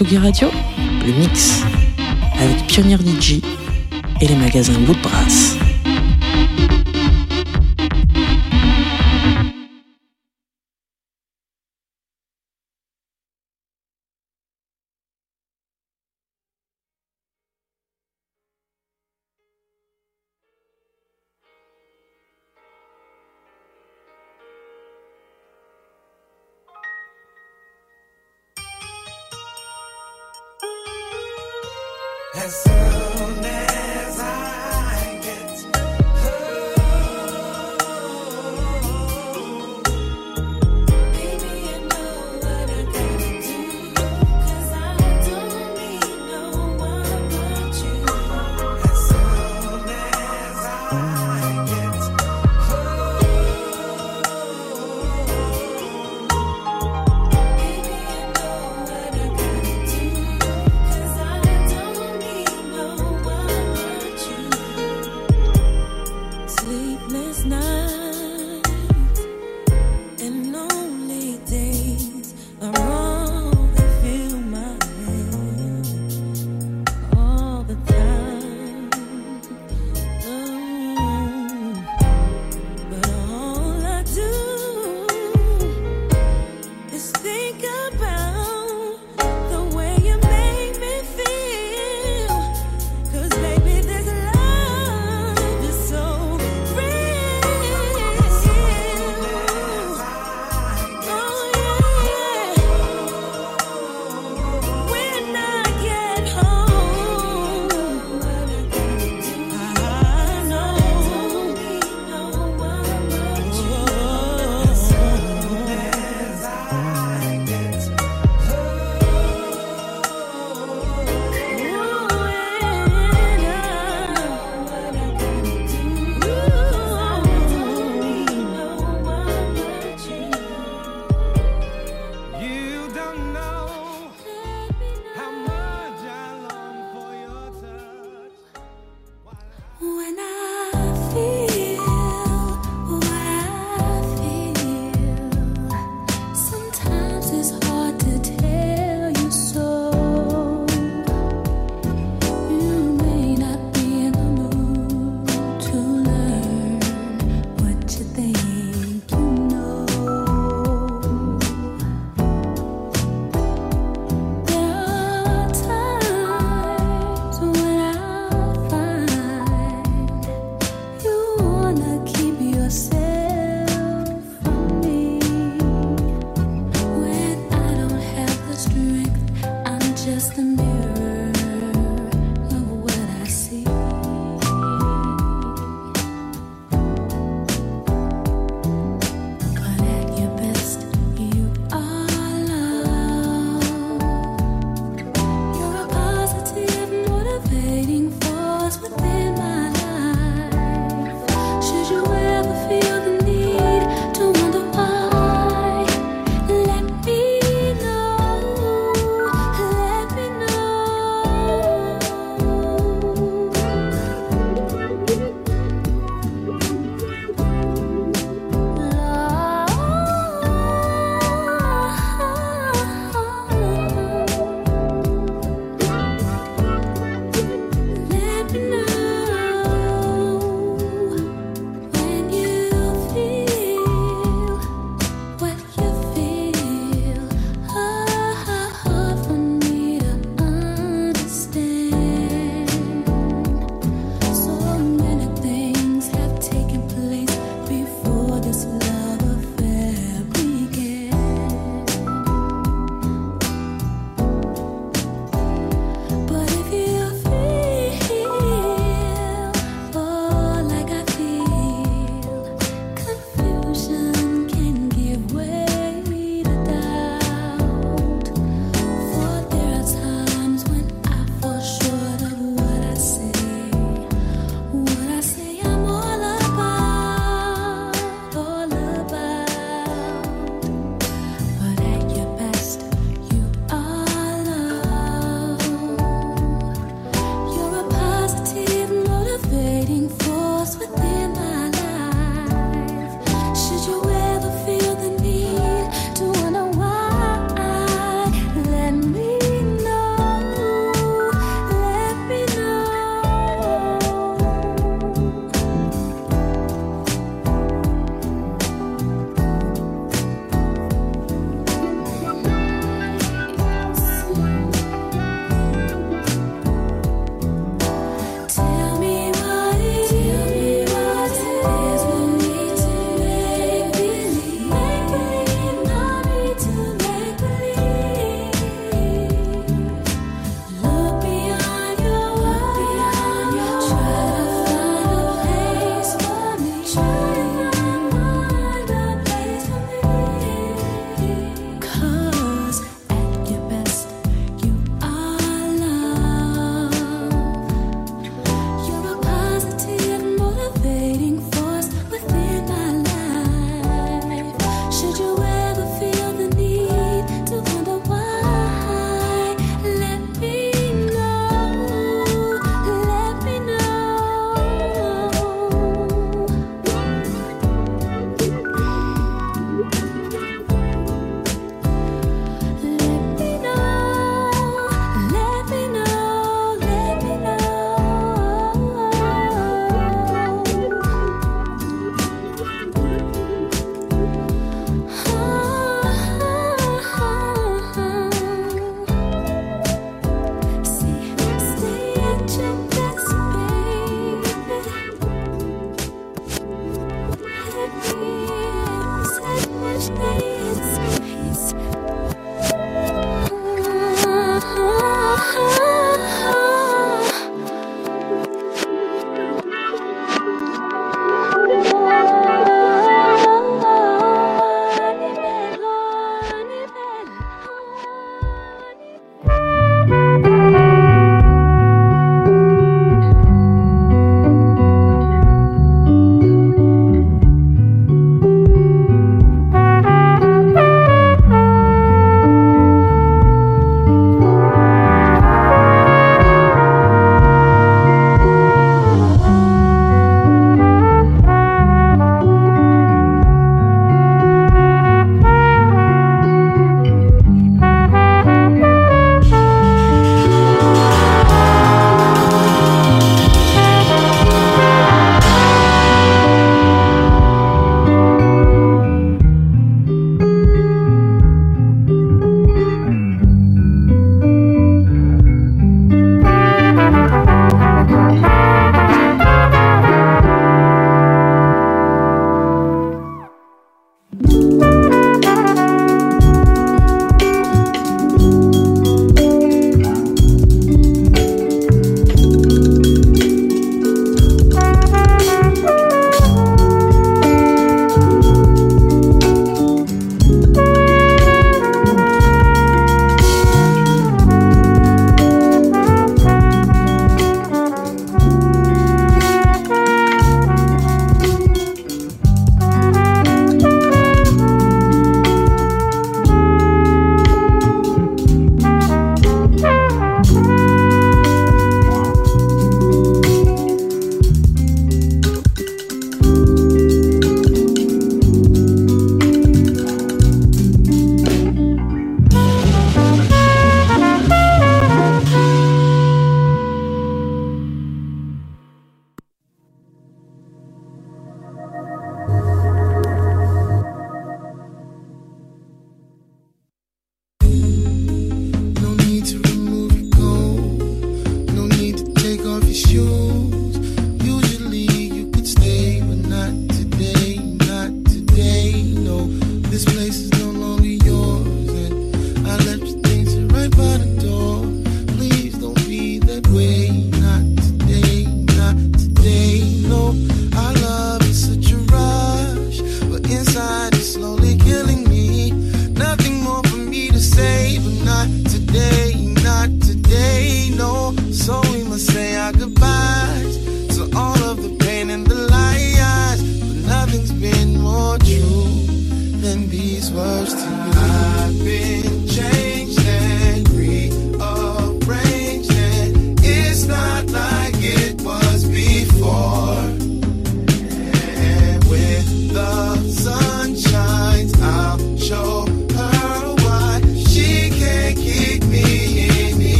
Tsugi Radio, le mix avec Pionnier DJ et les magasins Bout de Brasse.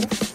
Thank you.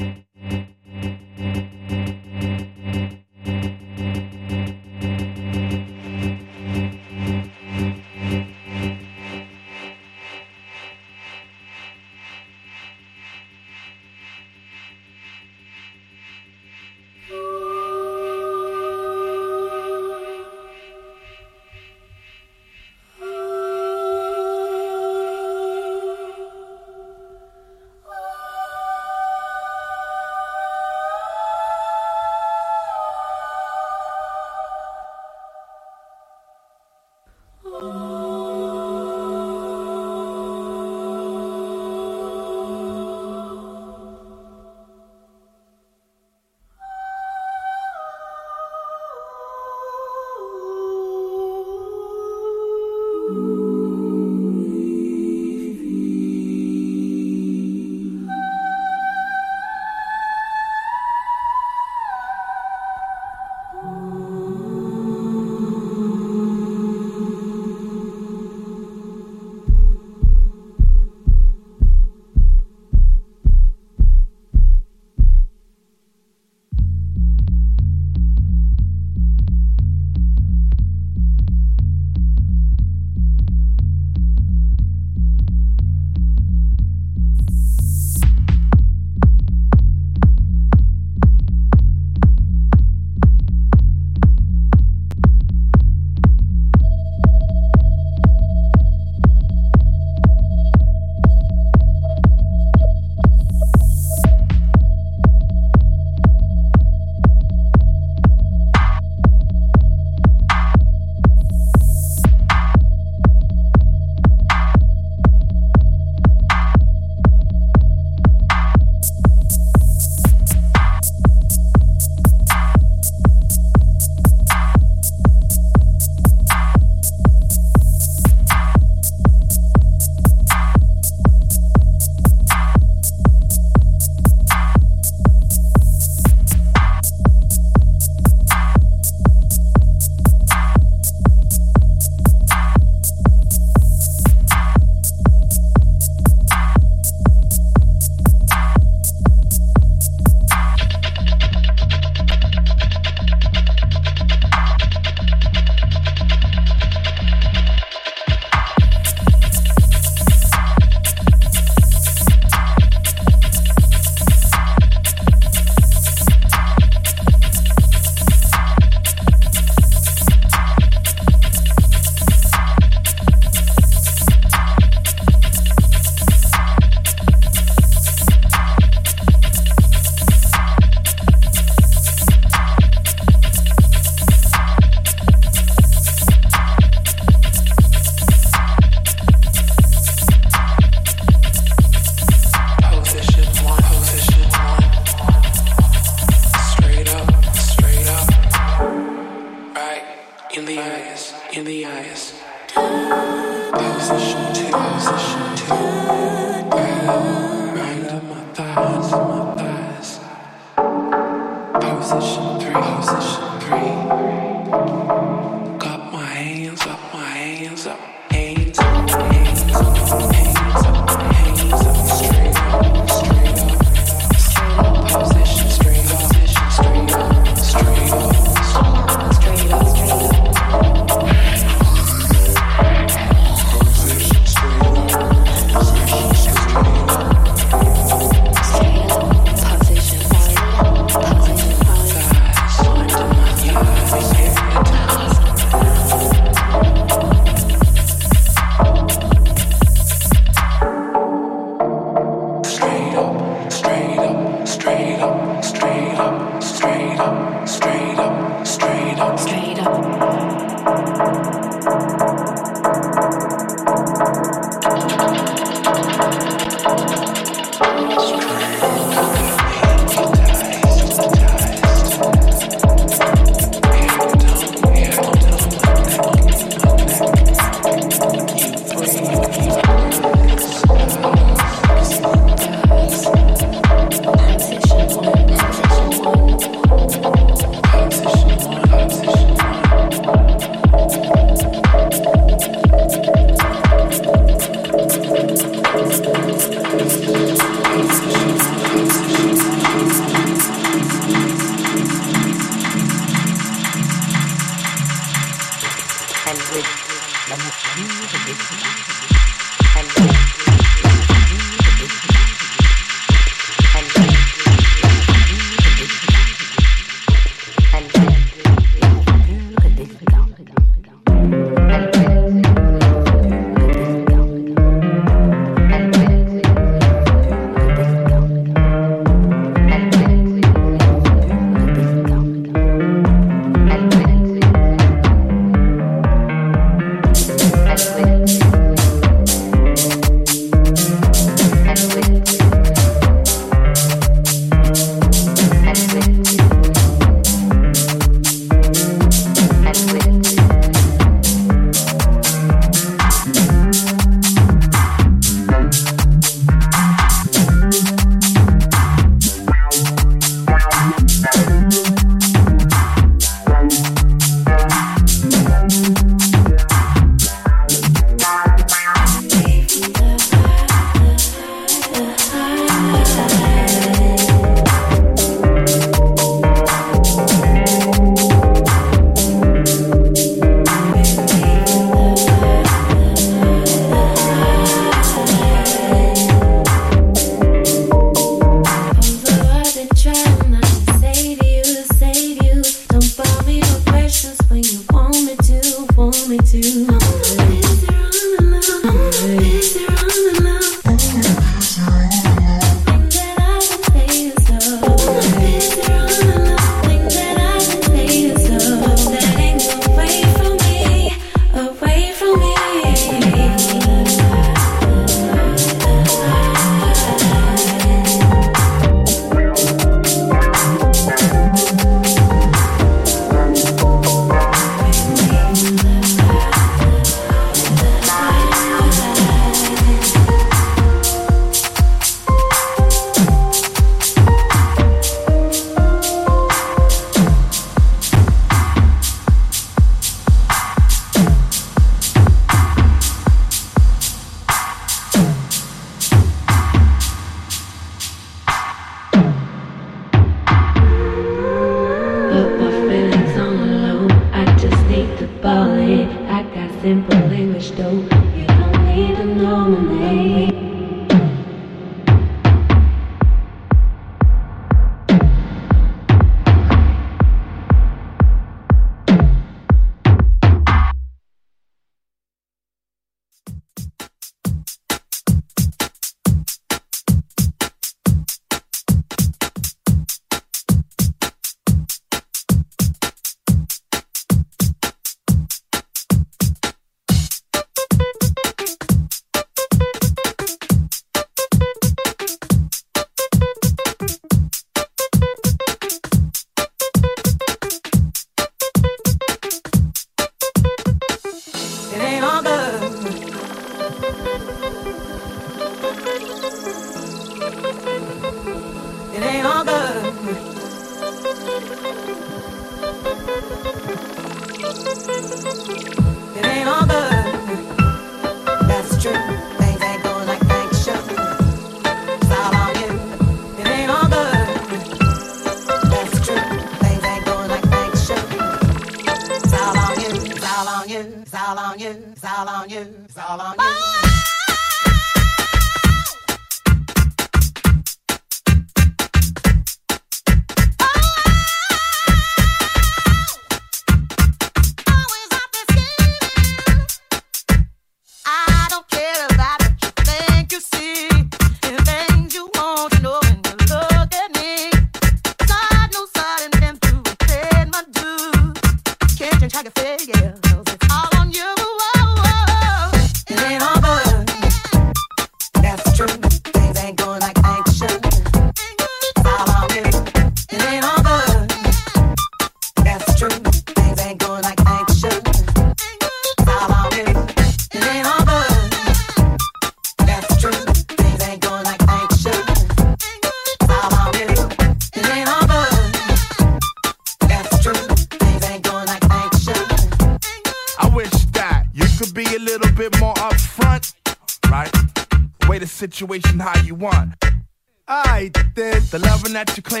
You claim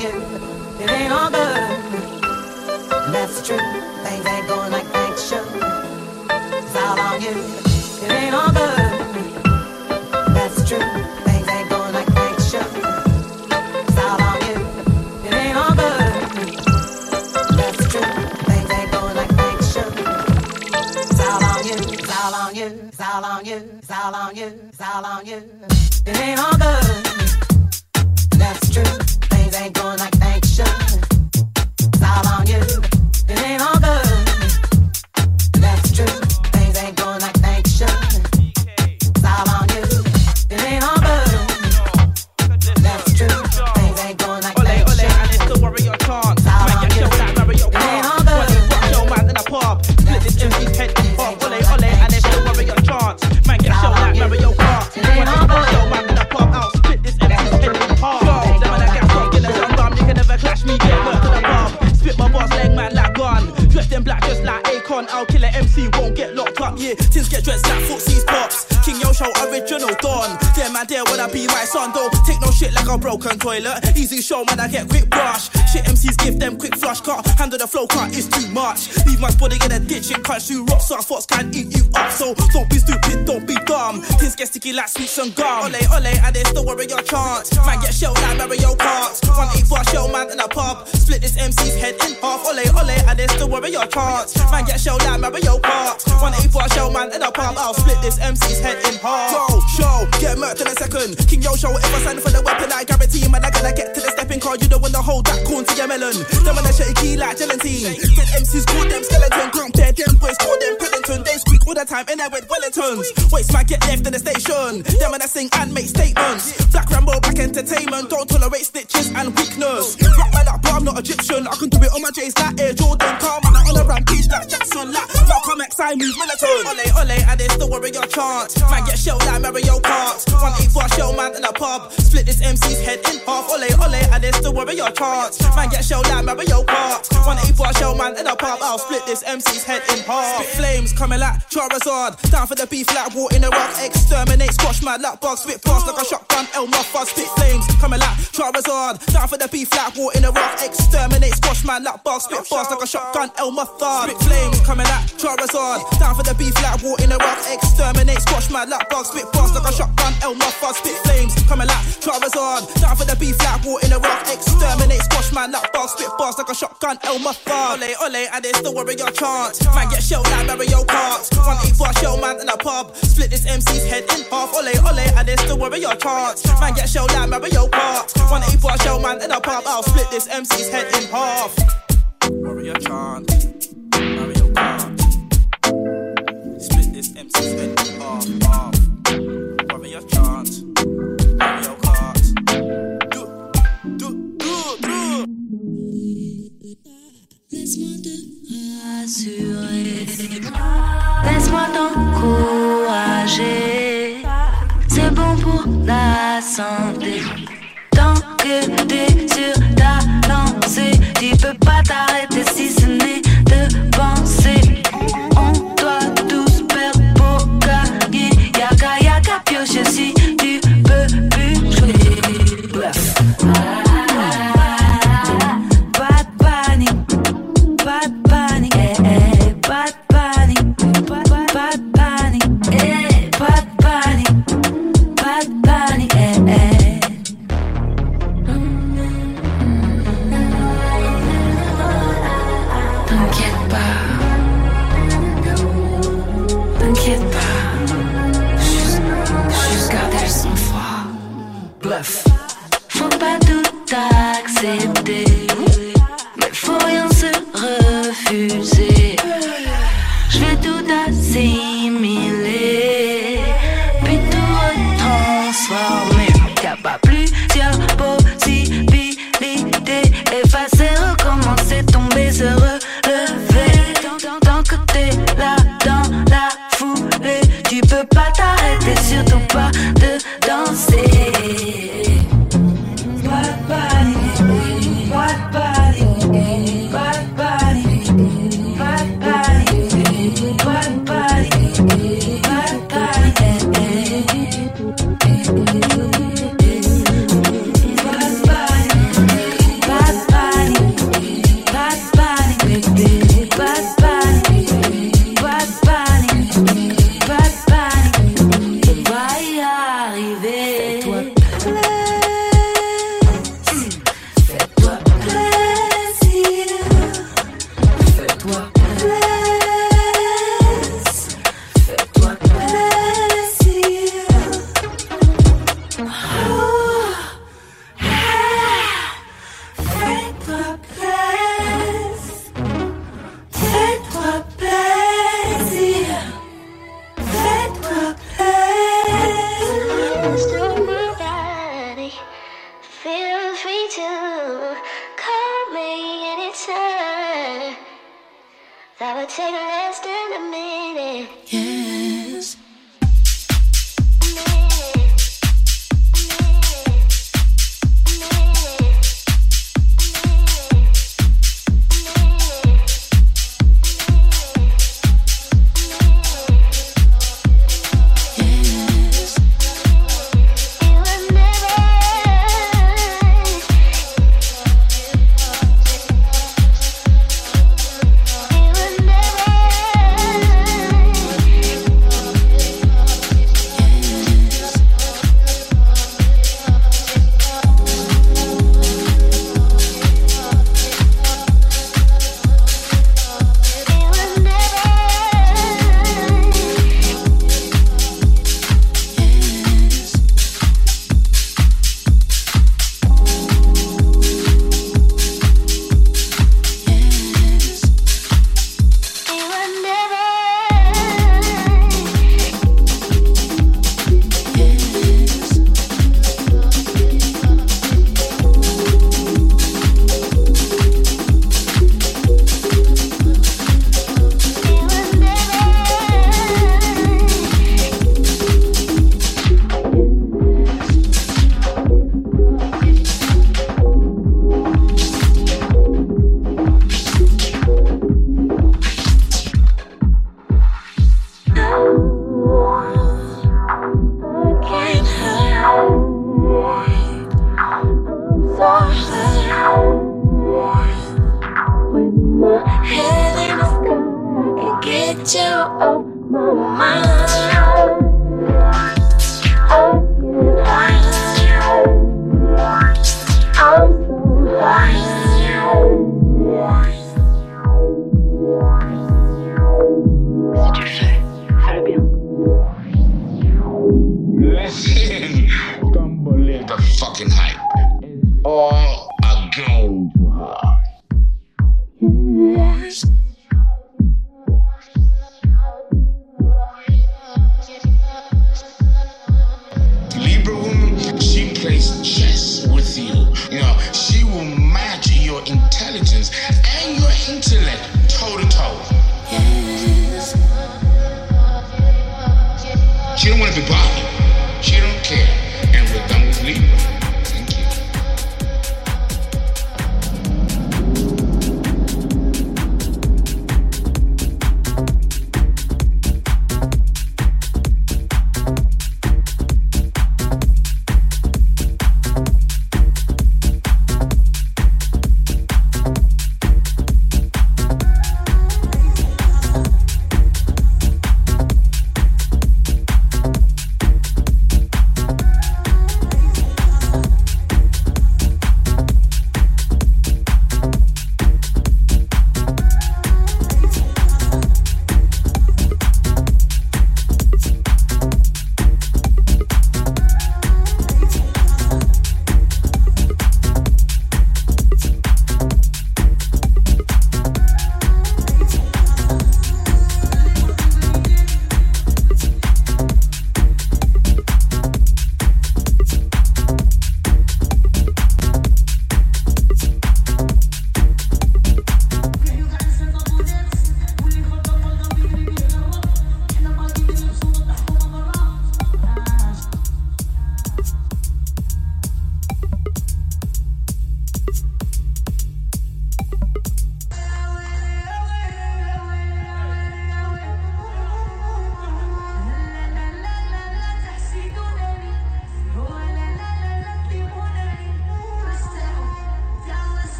you, it ain't all good. And that's the truth. Things ain't going like they should. It's all on you. It ain't all good. That's. Things ain't going like should. It's all on you. It's all on you. It's all on you. It's all on you. It's all on you. It ain't all good. like a broken toilet. Easy show, man, I get quick brush. Shit, MCs give them quick flush. Can't handle the flow, can't, it's too much. Leave my body in a ditch, it cuts you rocks, so I thoughts can eat you so don't be stupid, don't be dumb. Things get sticky like sweets and gum. Ole, ole, and they still worry your chance. Man, get shell, like Mario Kart. One eight for shell man in a pub. Split this MC's head in half. Ole, ole, and they still worry your chance. Man, get shell, like Mario Kart. One eight shell man in a pub. I'll split this MC's head in half. Yo, show, get murked in a second. King Yo show, if I sign for the weapon, I guarantee man, I gotta get to the stepping car. You don't wanna hold that corn to your melon. Them on the shaky like gelatine. Dead MCs call them skeleton. Group dead, them boys call them Paddington. They squeeze all the time and I with Wellingtons. Waste man get left in the station. Them and I sing and make statements. Black Rambo, black entertainment. Don't tolerate snitches and weakness. Rock my up, but I'm not Egyptian. I can do it on my J's like Air Jordan. Calm, I'm on a rampage that Jackson lap. Welcome XI move militant. Ole, ole, and it's the warrior chant. Man, get shelled like Mario Kart. 184 shell man in a pub. Split this MC's head in half. Ole, ole, and it's the warrior chant. Man, get shelled like Mario Kart. 184 shell man in a pub. I'll split this MC's head in half. Flames coming like Charizard. Down for the beef like war in Iraq. Exterminate, squash my lap bug. Spit fast like a shotgun. El Muffar. Spit flames coming like Charizard. Down for the beef like war in Iraq. Exterminate, squash my lap bug. Spit fast like a shotgun. El Muffar. Flames coming at Charizard. Down for the beef like war in the rock. Exterminate, squash my luck, bugs. Spit fast like a shotgun. El Muffar. Spit flames coming like Charizard. Down for the beef like war in the rock. Exterminate, squash my luck, bugs. Spit fast like a shotgun. El Muffar. Ole, ole, and they still wearing your chance. Man, get shelled like Mario Kart. One eight for a shell man in a pub. Split this MC's head in half. Ole, ole, and they still wearing your chance. Man, get shelled like Mario Kart. One eight for a shell man in a pub. I'll split this MC's head in half. Warrior chant. Laisse-moi te rassurer, laisse-moi t'encourager. C'est bon pour la santé. Tant que t'es sur ta lancée, tu peux pas t'arrêter si posséder. Mais faut rien se refuser.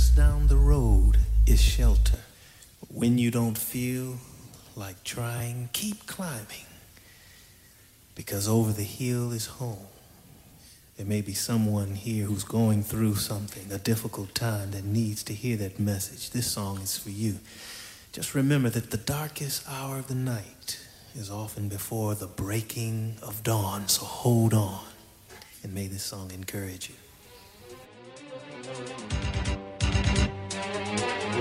Just down the road is shelter. When you don't feel like trying, keep climbing. Because over the hill is home. There may be someone here who's going through something, a difficult time, that needs to hear that message. This song is for you. Just remember that the darkest hour of the night is often before the breaking of dawn, so hold on. And may this song encourage you.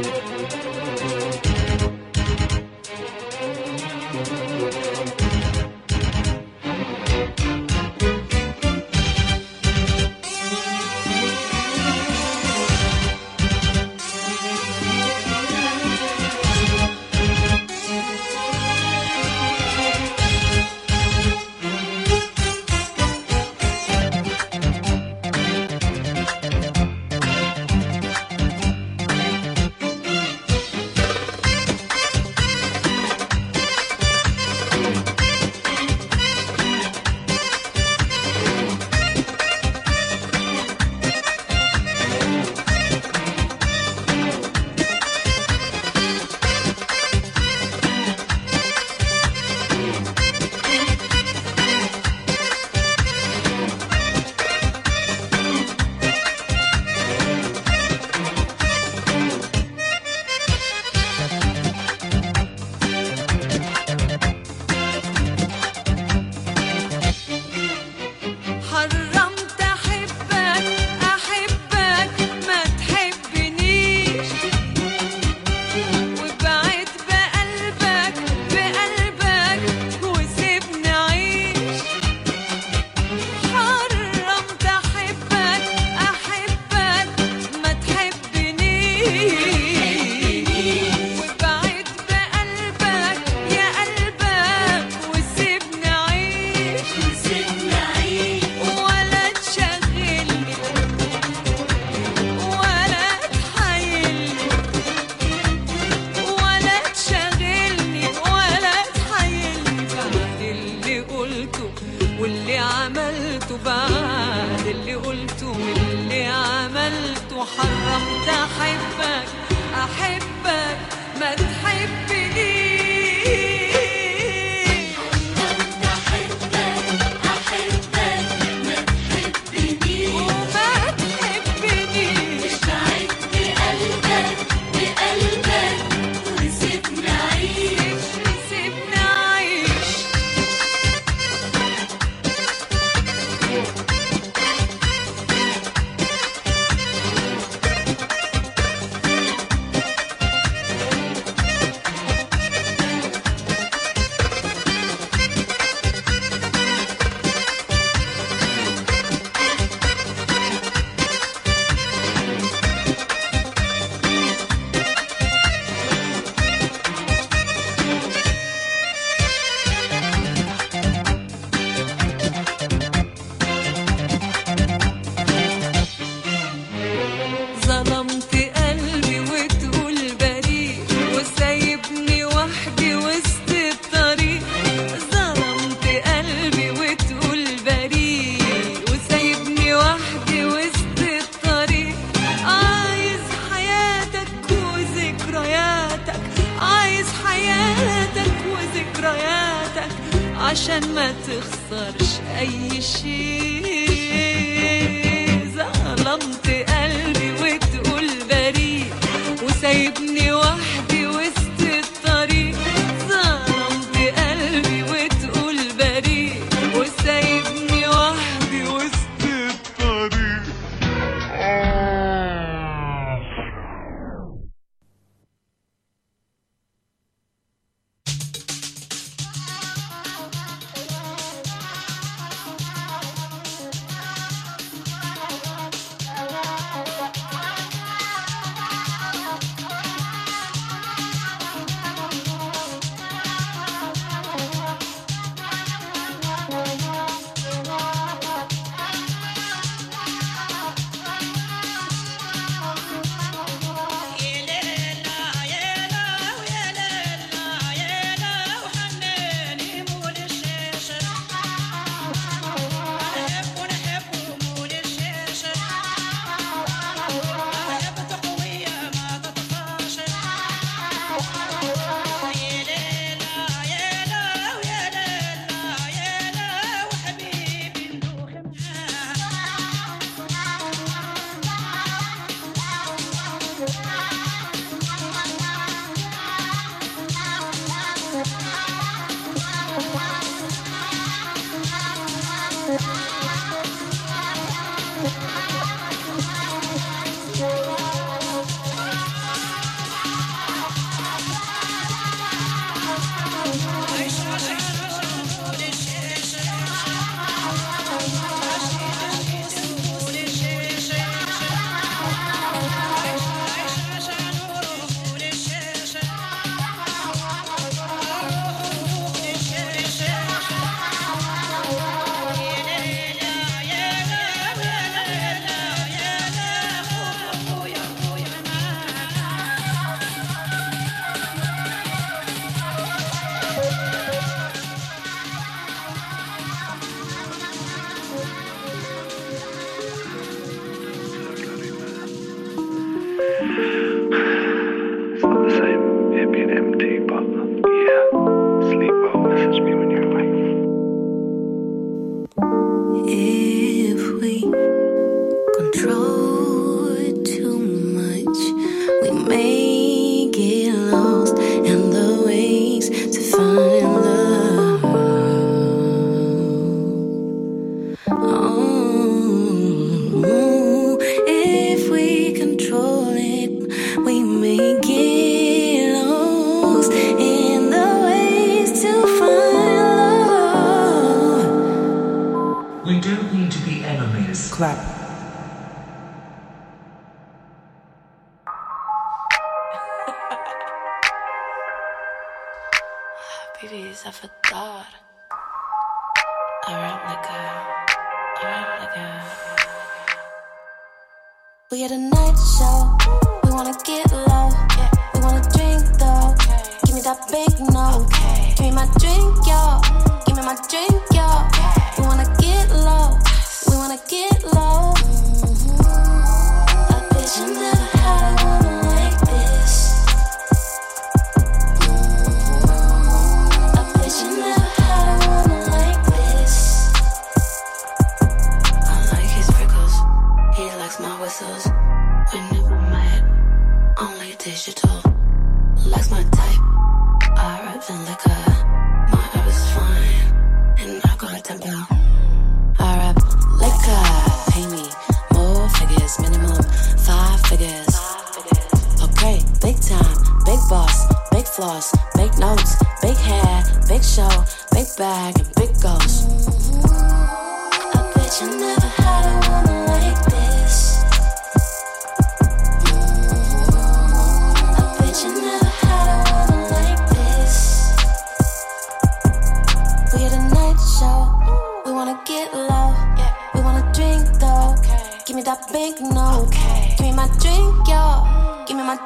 Música be an empty bottle.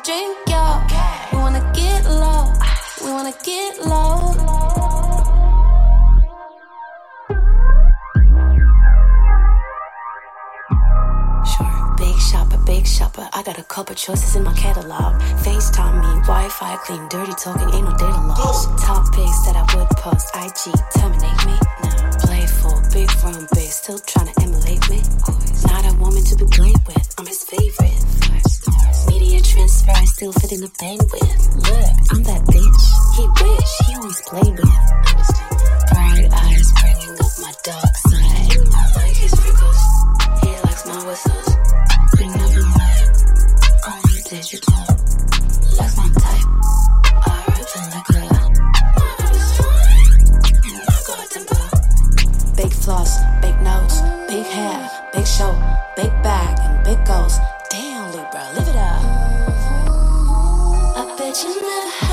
Drink, yo. We wanna get low. We wanna get low. Sure, big shopper, big shopper. I got a couple choices in my catalog. FaceTime me, Wi-Fi clean, dirty talking, ain't no data loss. Top pics that I would post, IG terminate me. No, playful, big room, big, still trying to emulate me. Not a woman to be played with, I'm his favorite. Transfer, I still fit in the bandwidth. Look, I'm that bitch. He wish he always played with. Bright eyes bringing up my dark side. I like his wrinkles. He likes my whistles. We never met, only digital. Likes my type. I bet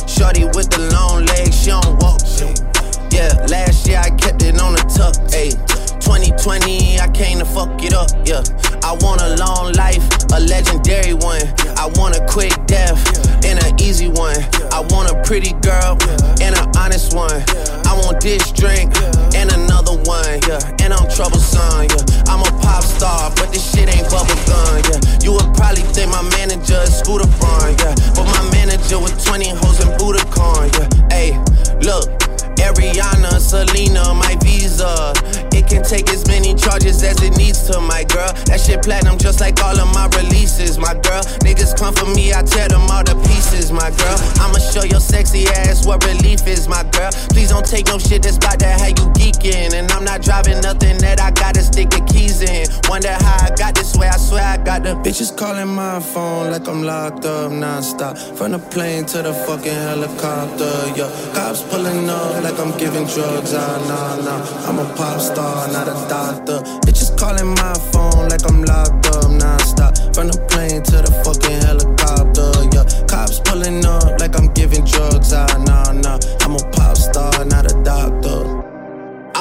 Shorty with the long legs, she don't walk. Yeah, last year I kept it on the tuck. Ay. 2020, I came to fuck it up. Yeah, I want a long life, a legendary one. I want a quick death and an easy one. I want a pretty girl and an honest one. I want this calling my phone like I'm locked up non-stop. From the plane to the fucking helicopter, yeah Cops pulling up like I'm giving drugs, ah, nah, nah. I'm a pop star, not a doctor. Bitches calling my phone like I'm locked up non-stop. From the plane to the fucking helicopter, yeah Cops pulling up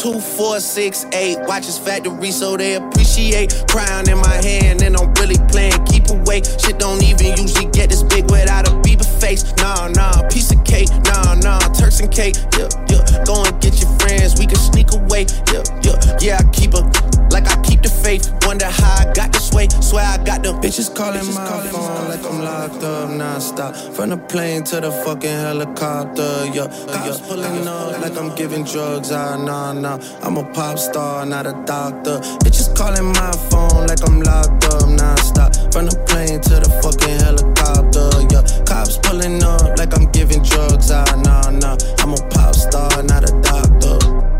Two, four, six, eight. Watches factory so they appreciate. Crown in my hand and I'm really playing. Keep away. Shit don't even usually get this big without a Bieber face. Nah, nah, piece of cake. Nah, nah, Turks and cake. Yeah, yeah. Go and get your friends. We can sneak away. Yeah, yeah. Yeah, I keep her like I keep the faith. Wonder how I got this way. Swear I got the bitches calling bitches my calling phone like I'm locked up non-stop. From the plane to the fucking helicopter. Yeah, cops pulling up like I'm giving drugs. Ah, nah, nah. I'm a pop star, not a doctor. Bitches calling my phone like I'm locked up non-stop. From the plane to the fucking helicopter. Yeah, cops pulling up like I'm giving drugs. Ah, nah, nah. I'm a pop star, not a doctor.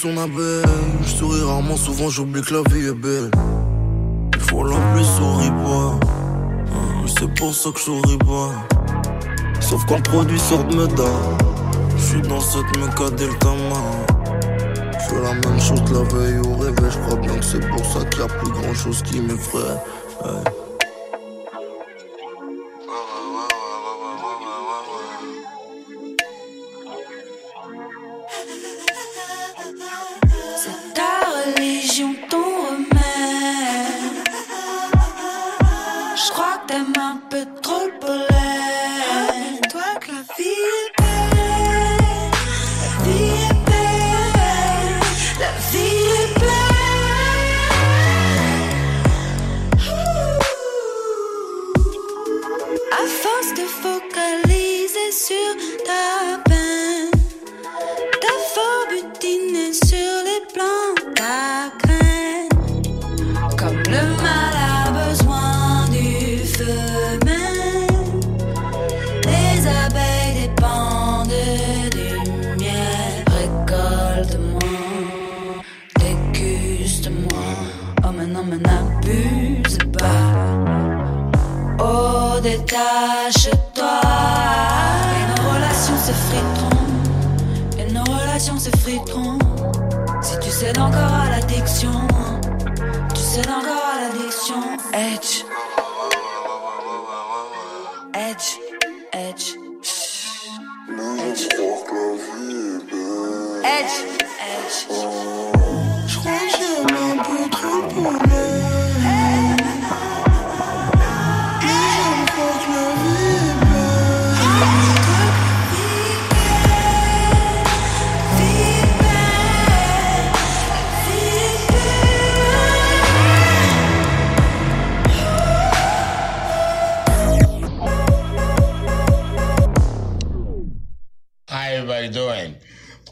Je souris rarement, souvent j'oublie que la vie est belle Il faut la pluie, souris pas C'est pour ça que je souris pas. Sauf quand le produit sort de Meda. Je suis dans cette méca Delta Je fais la même chose la veille au réveil. Je crois bien que c'est pour ça qu'il y a plus grand chose qui m'effraie. Oh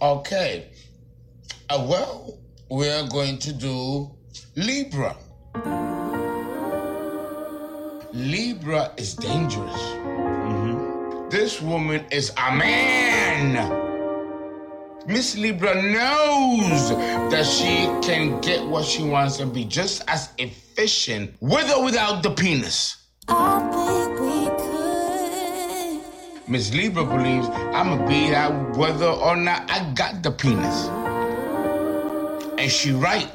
Okay. Uh, well, we're going to do Libra. Libra is dangerous. This woman is a man. Miss Libra knows that she can get what she wants and be just as efficient with or without the penis. Miss Libra believes I'ma beat out whether or not I got the penis. And she right.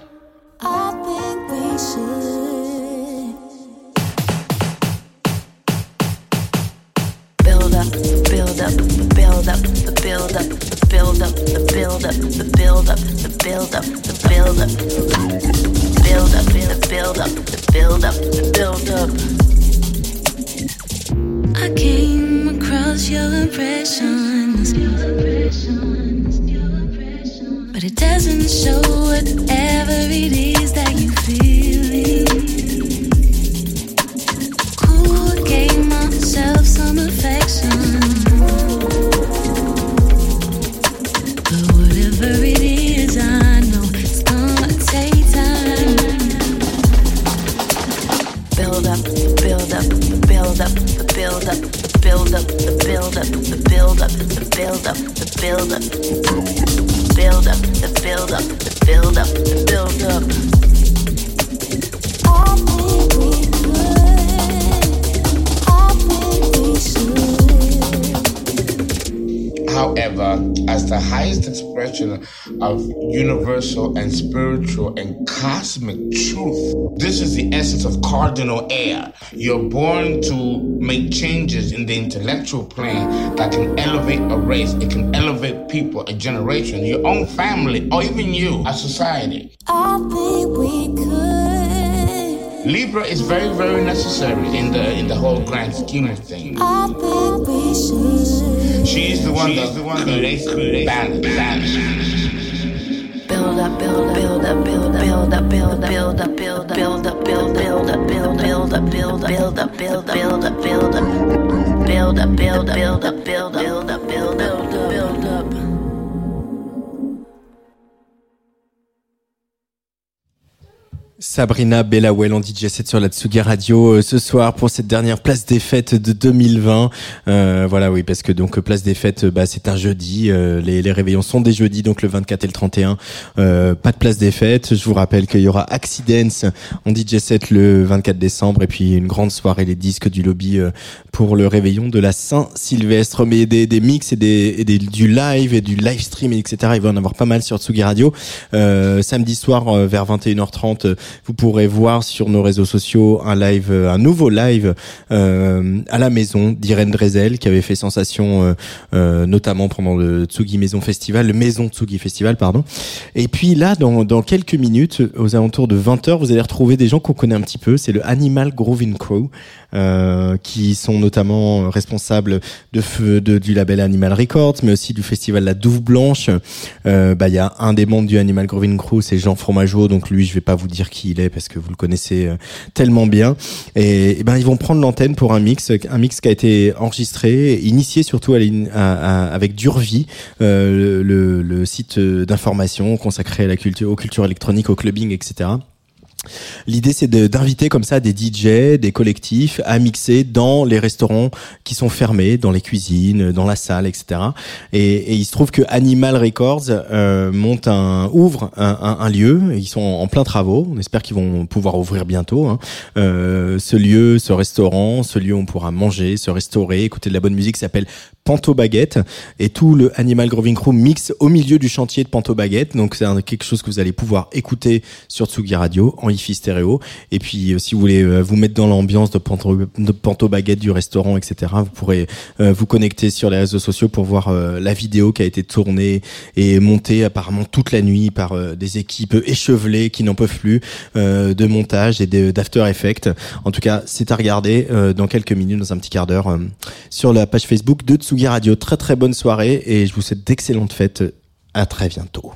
Build up, build up, build up, the build up, the build up, the build up, the build up, the build up, the build up, the build up, the build up, the build up, the build up. Across your impressions, but it doesn't show whatever it is that you feel. Cool, gave myself some affection, the build up, the build up, the build up, the build up, the build up, build up, the build up, the build up, the build up. However, as the highest expression of universal and spiritual and cosmic truth, this is the essence of cardinal air. You're born to make changes in the intellectual plane that can elevate a race, it can elevate people, a generation, your own family, or even you, a society. I think we could. Libra is very, very necessary in the in the whole grand scheme of things. She is the one that creates balance. balance. Build up, build up, build up, build up, build up, build up, build up, build up, build up, build up, build up, build up, build up, build up, build up, build up, build up, build up, build up, build up, build up, Sabrina Bellawell en DJ 7 sur la Tsugi Radio euh, ce soir pour cette dernière place des fêtes de 2020. Euh, voilà, oui, parce que donc place des fêtes, bah, c'est un jeudi. euh, les, réveillons sont des jeudis, donc le 24 et le 31. Euh, pas de place des fêtes. Je vous rappelle qu'il y aura Accidents en DJ 7 le 24 décembre et puis une grande soirée les disques du lobby euh, pour le réveillon de la Saint-Sylvestre. Mais des, des mix et, des, du live et du live stream, etc. Il va en avoir pas mal sur Tsugi Radio. Euh, samedi soir euh, vers 21h30, euh, vous pourrez voir sur nos réseaux sociaux un live, euh, un nouveau live euh, à la maison d'Irène Drezel qui avait fait sensation euh, euh, notamment pendant le Tsugi Maison Festival, le Maison Tsugi Festival, pardon. Et puis là, dans, dans quelques minutes, aux alentours de 20h, vous allez retrouver des gens qu'on connaît un petit peu. C'est le Animal Grooving Crew euh, qui sont notamment responsables de, feu- de du label Animal Records, mais aussi du festival La Douve Blanche. Euh, bah il y a un des membres du Animal Grooving Crew, c'est Jean Fromageau. Donc lui, je vais pas vous dire qui il est parce que vous le connaissez euh, tellement bien. Et, et ben ils vont prendre l'antenne pour un mix, un mix qui a été enregistré, initié surtout avec Durvi, euh, le, le site d'information consacré à la culture, aux cultures électroniques, au clubbing, etc. L'idée, c'est d'inviter comme ça des DJ, des collectifs à mixer dans les restaurants qui sont fermés, dans les cuisines, dans la salle, etc. Et, il se trouve que Animal Records euh, monte un, ouvre un, lieu. Ils sont en plein travaux. On espère qu'ils vont pouvoir ouvrir bientôt. hein. Euh, ce lieu, ce restaurant, ce lieu où on pourra manger, se restaurer, écouter de la bonne musique s'appelle Panto Baguette et tout le Animal Groving Crew mixe au milieu du chantier de Panto Baguette. Donc c'est quelque chose que vous allez pouvoir écouter sur Tsugi Radio hi-fi stéréo. Et puis euh, si vous voulez euh, vous mettre dans l'ambiance de Panto, de Panto Baguette du restaurant, etc. Vous pourrez euh, vous connecter sur les réseaux sociaux pour voir la vidéo qui a été tournée et montée apparemment toute la nuit par des équipes échevelées qui n'en peuvent plus de montage et d'after effects. En tout cas, c'est à regarder dans quelques minutes, dans un petit quart d'heure, sur la page Facebook de Tsugi Radio. Très très bonne soirée et je vous souhaite d'excellentes fêtes. À très bientôt.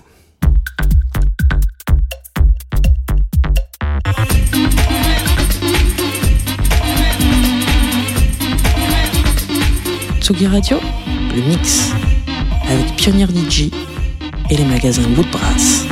Tsugi Radio, le mix. avec Pionnier DJ et les magasins Woodbrass.